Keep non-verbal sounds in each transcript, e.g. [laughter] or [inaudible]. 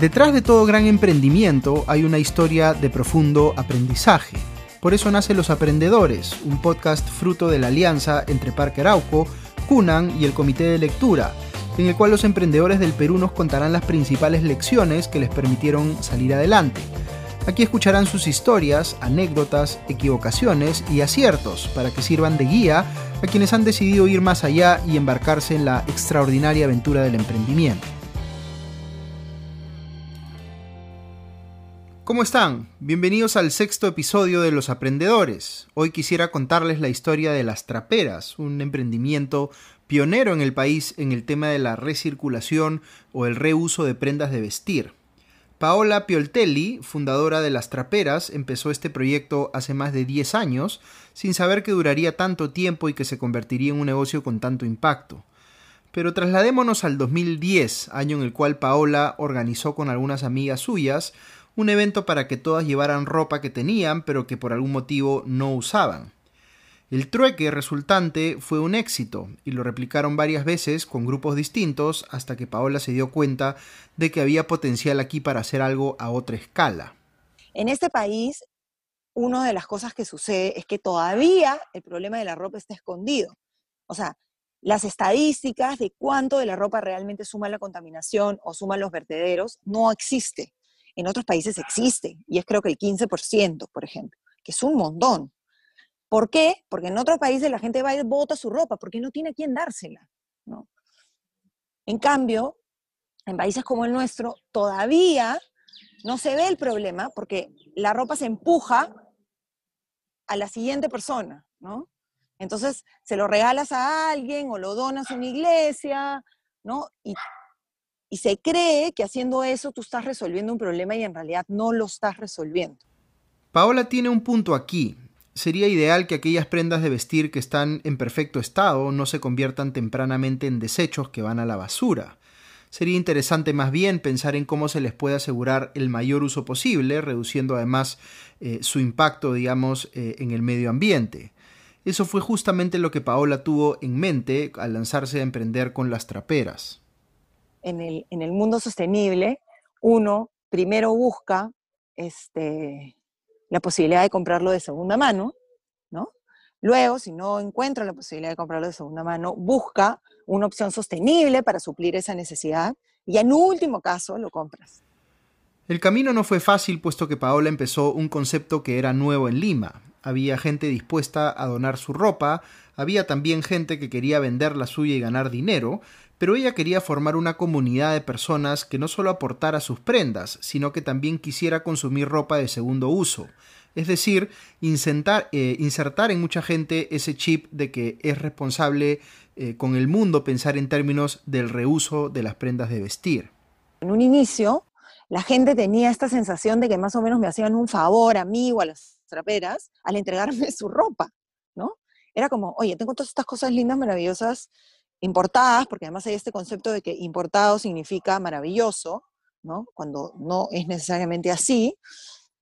Detrás de todo gran emprendimiento hay una historia de profundo aprendizaje. Por eso nace Los Aprendedores, un podcast fruto de la alianza entre Parque Arauco, Cunan y el Comité de Lectura, en el cual los emprendedores del Perú nos contarán las principales lecciones que les permitieron salir adelante. Aquí escucharán sus historias, anécdotas, equivocaciones y aciertos para que sirvan de guía a quienes han decidido ir más allá y embarcarse en la extraordinaria aventura del emprendimiento. ¿Cómo están? Bienvenidos al sexto episodio de Los Aprendedores. Hoy quisiera contarles la historia de las traperas, un emprendimiento pionero en el país en el tema de la recirculación o el reuso de prendas de vestir. Paola Pioltelli, fundadora de Las Traperas, empezó este proyecto hace más de 10 años, sin saber que duraría tanto tiempo y que se convertiría en un negocio con tanto impacto. Pero trasladémonos al 2010, año en el cual Paola organizó con algunas amigas suyas un evento para que todas llevaran ropa que tenían pero que por algún motivo no usaban. El trueque resultante fue un éxito y lo replicaron varias veces con grupos distintos hasta que Paola se dio cuenta de que había potencial aquí para hacer algo a otra escala. En este país, una de las cosas que sucede es que todavía el problema de la ropa está escondido. O sea, las estadísticas de cuánto de la ropa realmente suma la contaminación o suma los vertederos no existe. En otros países existe, y es creo que el 15%, por ejemplo, que es un montón. ¿Por qué? Porque en otros países la gente va y bota su ropa, porque no tiene a quién dársela. ¿no? En cambio, en países como el nuestro, todavía no se ve el problema porque la ropa se empuja a la siguiente persona, ¿no? Entonces, se lo regalas a alguien o lo donas a una iglesia, ¿no? Y y se cree que haciendo eso tú estás resolviendo un problema y en realidad no lo estás resolviendo. Paola tiene un punto aquí. Sería ideal que aquellas prendas de vestir que están en perfecto estado no se conviertan tempranamente en desechos que van a la basura. Sería interesante más bien pensar en cómo se les puede asegurar el mayor uso posible, reduciendo además eh, su impacto, digamos, eh, en el medio ambiente. Eso fue justamente lo que Paola tuvo en mente al lanzarse a emprender con las traperas en el, mundo sostenible, uno primero busca este, la posibilidad de comprarlo de segunda mano, ¿no? Luego, si no encuentra la posibilidad de comprarlo de segunda mano, busca una opción sostenible para suplir esa necesidad y en último caso lo compras. El camino no fue fácil puesto que Paola empezó un concepto que era nuevo en Lima. Había gente dispuesta a donar su ropa, había también gente que quería vender la suya y ganar dinero, pero ella quería formar una comunidad de personas que no solo aportara sus prendas, sino que también quisiera consumir ropa de segundo uso. Es decir, insertar, eh, insertar en mucha gente ese chip de que es responsable eh, con el mundo pensar en términos del reuso de las prendas de vestir. En un inicio, la gente tenía esta sensación de que más o menos me hacían un favor a mí o a las traperas al entregarme [laughs] su ropa, ¿no? Era como, oye, tengo todas estas cosas lindas, maravillosas, importadas, porque además hay este concepto de que importado significa maravilloso, ¿no? Cuando no es necesariamente así.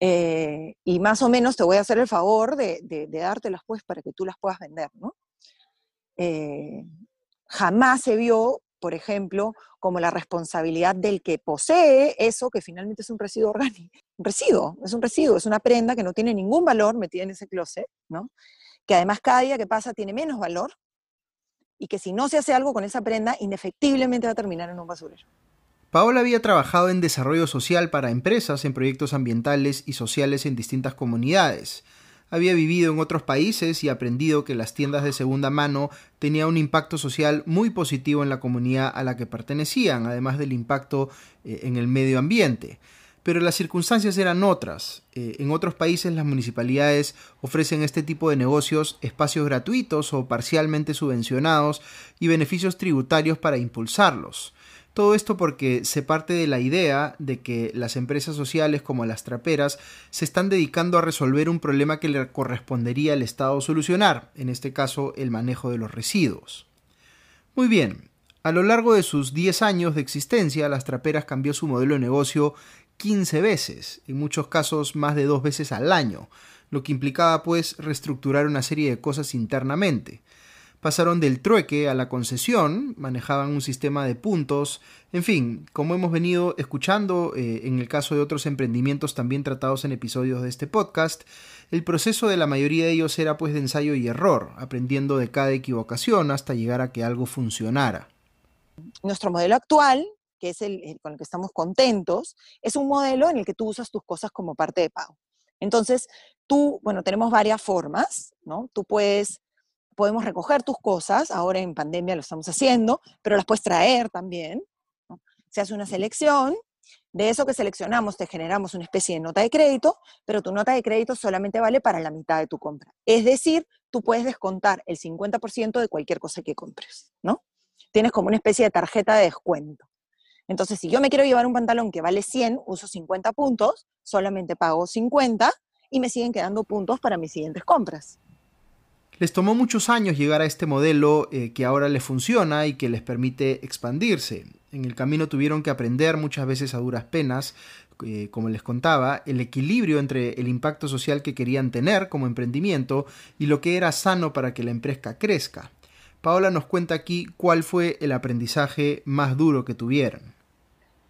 Eh, y más o menos te voy a hacer el favor de, de, dártelas pues para que tú las puedas vender, ¿no? Eh, jamás se vio, por ejemplo, como la responsabilidad del que posee eso que finalmente es un residuo orgánico. [laughs] Un residuo, es un residuo, es una prenda que no tiene ningún valor metida en ese closet, ¿no? Que además cada día que pasa tiene menos valor, y que si no se hace algo con esa prenda, indefectiblemente va a terminar en un basurero. Paola había trabajado en desarrollo social para empresas en proyectos ambientales y sociales en distintas comunidades. Había vivido en otros países y aprendido que las tiendas de segunda mano tenían un impacto social muy positivo en la comunidad a la que pertenecían, además del impacto eh, en el medio ambiente pero las circunstancias eran otras. Eh, en otros países las municipalidades ofrecen este tipo de negocios espacios gratuitos o parcialmente subvencionados y beneficios tributarios para impulsarlos. Todo esto porque se parte de la idea de que las empresas sociales como las traperas se están dedicando a resolver un problema que le correspondería al Estado solucionar, en este caso el manejo de los residuos. Muy bien, a lo largo de sus 10 años de existencia, las traperas cambió su modelo de negocio 15 veces, en muchos casos más de dos veces al año, lo que implicaba pues reestructurar una serie de cosas internamente. Pasaron del trueque a la concesión, manejaban un sistema de puntos, en fin, como hemos venido escuchando eh, en el caso de otros emprendimientos también tratados en episodios de este podcast, el proceso de la mayoría de ellos era pues de ensayo y error, aprendiendo de cada equivocación hasta llegar a que algo funcionara. Nuestro modelo actual, que es el, con el que estamos contentos, es un modelo en el que tú usas tus cosas como parte de pago. Entonces, tú, bueno, tenemos varias formas, ¿no? Tú puedes podemos recoger tus cosas, ahora en pandemia lo estamos haciendo, pero las puedes traer también. Se hace una selección, de eso que seleccionamos te generamos una especie de nota de crédito, pero tu nota de crédito solamente vale para la mitad de tu compra. Es decir, tú puedes descontar el 50% de cualquier cosa que compres, ¿no? Tienes como una especie de tarjeta de descuento. Entonces, si yo me quiero llevar un pantalón que vale 100, uso 50 puntos, solamente pago 50 y me siguen quedando puntos para mis siguientes compras. Les tomó muchos años llegar a este modelo eh, que ahora les funciona y que les permite expandirse. En el camino tuvieron que aprender muchas veces a duras penas, eh, como les contaba, el equilibrio entre el impacto social que querían tener como emprendimiento y lo que era sano para que la empresa crezca. Paola nos cuenta aquí cuál fue el aprendizaje más duro que tuvieron.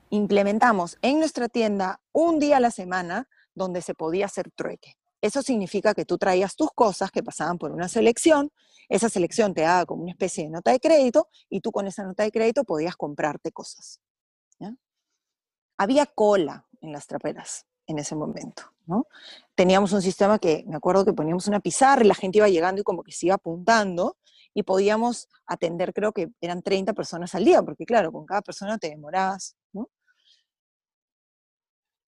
Implementamos en nuestra tienda un día a la semana donde se podía hacer trueque. Eso significa que tú traías tus cosas que pasaban por una selección, esa selección te daba como una especie de nota de crédito y tú con esa nota de crédito podías comprarte cosas. Había cola en las traperas en ese momento. ¿no? Teníamos un sistema que, me acuerdo que poníamos una pizarra y la gente iba llegando y como que se iba apuntando y podíamos atender, creo que eran 30 personas al día, porque claro, con cada persona te demorabas. ¿no?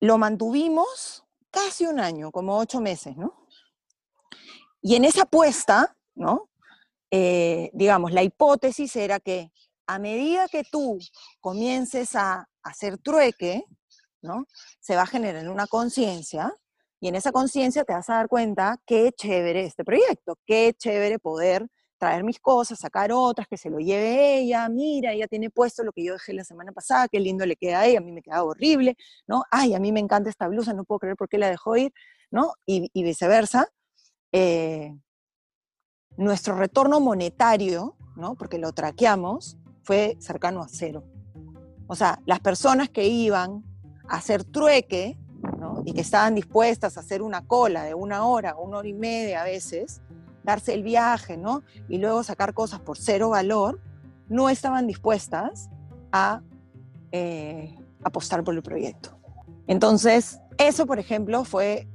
Lo mantuvimos casi un año, como ocho meses, ¿no? Y en esa apuesta, ¿no? Eh, digamos, la hipótesis era que a medida que tú comiences a hacer trueque, ¿no? Se va a generar una conciencia y en esa conciencia te vas a dar cuenta qué chévere este proyecto, qué chévere poder traer mis cosas, sacar otras, que se lo lleve ella, mira, ella tiene puesto lo que yo dejé la semana pasada, qué lindo le queda a ella, a mí me queda horrible, ¿no? Ay, a mí me encanta esta blusa, no puedo creer por qué la dejó ir, ¿no? Y, viceversa. Eh, nuestro retorno monetario, ¿no? Porque lo traqueamos, fue cercano a cero. O sea, las personas que iban a hacer trueque, ¿no? Y que estaban dispuestas a hacer una cola de una hora, una hora y media a veces, darse el viaje, ¿no? Y luego sacar cosas por cero valor, no estaban dispuestas a eh, apostar por el proyecto. Entonces, eso, por ejemplo, fue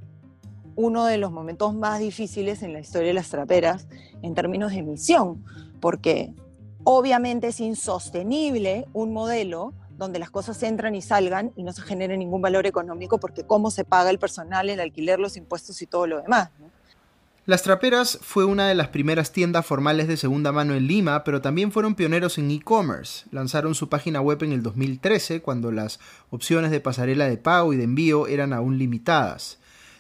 uno de los momentos más difíciles en la historia de las traperas en términos de emisión, porque obviamente es insostenible un modelo donde las cosas entran y salgan y no se genere ningún valor económico, porque cómo se paga el personal, el alquiler, los impuestos y todo lo demás. Las Traperas fue una de las primeras tiendas formales de segunda mano en Lima, pero también fueron pioneros en e-commerce. Lanzaron su página web en el 2013, cuando las opciones de pasarela de pago y de envío eran aún limitadas.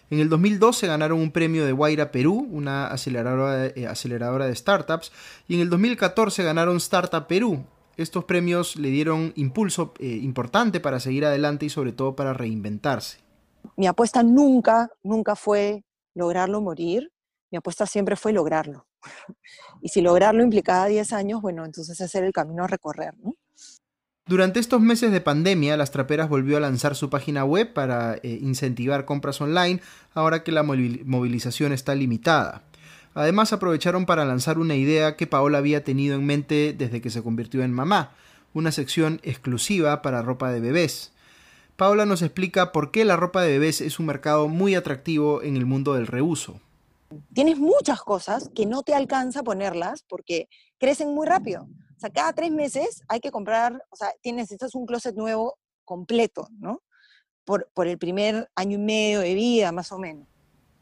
En el 2012 ganaron un premio de Guaira Perú, una aceleradora de, eh, startups, y en el 2014 ganaron Startup Perú. Estos premios le dieron impulso eh, importante para seguir adelante y sobre todo para reinventarse. Mi apuesta nunca, nunca fue lograrlo morir mi apuesta siempre fue lograrlo. [laughs] y si lograrlo implicaba 10 años, bueno, entonces hacer el camino a recorrer, Durante estos meses de pandemia, Las Traperas volvió a lanzar su página web para eh, incentivar compras online, ahora que la movilización está limitada. Además, aprovecharon para lanzar una idea que Paola había tenido en mente desde que se convirtió en mamá, una sección exclusiva para ropa de bebés. Paola nos explica por qué la ropa de bebés es un mercado muy atractivo en el mundo del reuso tienes muchas cosas que no te alcanza ponerlas porque crecen muy rápido. O sea, cada tres meses hay que comprar, o sea, tienes, necesitas un closet nuevo completo, ¿no? Por, por el primer año y medio de vida, más o menos.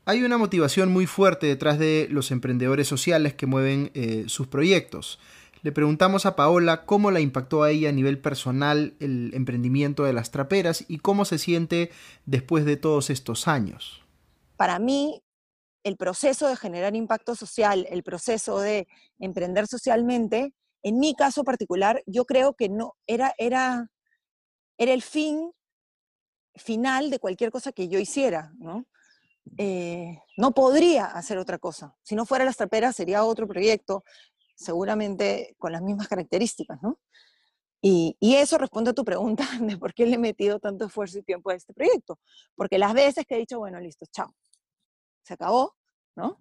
Hay una motivación muy fuerte detrás de los emprendedores sociales que mueven eh, sus proyectos. Le preguntamos a Paola cómo la impactó a ella a nivel personal el emprendimiento de las traperas y cómo se siente después de todos estos años. Para mí, el proceso de generar impacto social, el proceso de emprender socialmente, en mi caso particular, yo creo que no era, era, era el fin final de cualquier cosa que yo hiciera, ¿no? Eh, no podría hacer otra cosa. Si no fuera las traperas, sería otro proyecto. seguramente con las mismas características, ¿no? Y, y, eso responde a tu pregunta [laughs] de por qué le he metido tanto esfuerzo y tiempo a este proyecto. Porque las veces que he dicho, bueno, listo, chao, se acabó, ¿no?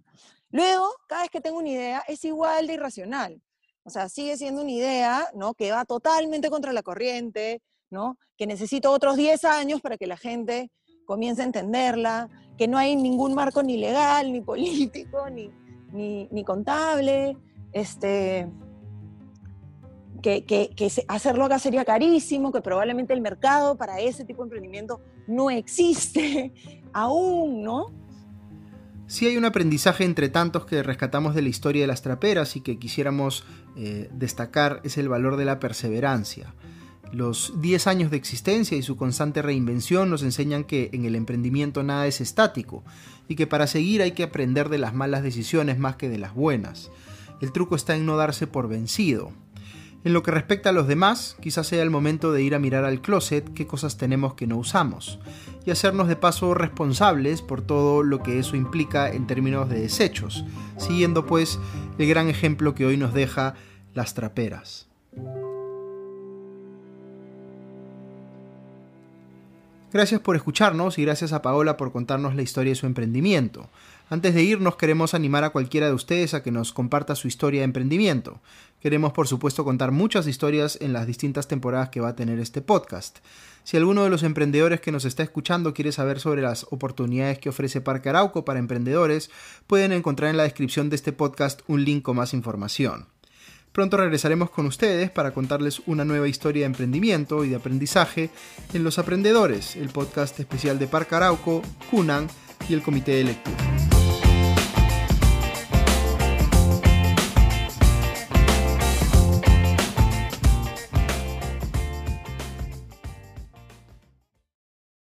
Luego, cada vez que tengo una idea, es igual de irracional. O sea, sigue siendo una idea, ¿no? Que va totalmente contra la corriente, ¿no? Que necesito otros 10 años para que la gente comience a entenderla, que no hay ningún marco ni legal, ni [laughs] político, ni, ni, contable, este, que, que, que, hacerlo acá sería carísimo, que probablemente el mercado para ese tipo de emprendimiento no existe [laughs] aún, ¿no? Sí hay un aprendizaje entre tantos que rescatamos de la historia de las traperas y que quisiéramos eh, destacar es el valor de la perseverancia. Los 10 años de existencia y su constante reinvención nos enseñan que en el emprendimiento nada es estático y que para seguir hay que aprender de las malas decisiones más que de las buenas. El truco está en no darse por vencido, en lo que respecta a los demás, quizás sea el momento de ir a mirar al closet qué cosas tenemos que no usamos y hacernos de paso responsables por todo lo que eso implica en términos de desechos, siguiendo pues el gran ejemplo que hoy nos deja las traperas. Gracias por escucharnos y gracias a Paola por contarnos la historia de su emprendimiento. Antes de irnos queremos animar a cualquiera de ustedes a que nos comparta su historia de emprendimiento. Queremos por supuesto contar muchas historias en las distintas temporadas que va a tener este podcast. Si alguno de los emprendedores que nos está escuchando quiere saber sobre las oportunidades que ofrece Parque Arauco para emprendedores, pueden encontrar en la descripción de este podcast un link con más información. Pronto regresaremos con ustedes para contarles una nueva historia de emprendimiento y de aprendizaje en Los Aprendedores, el podcast especial de Parque Arauco, Cunan y el Comité de Lectura.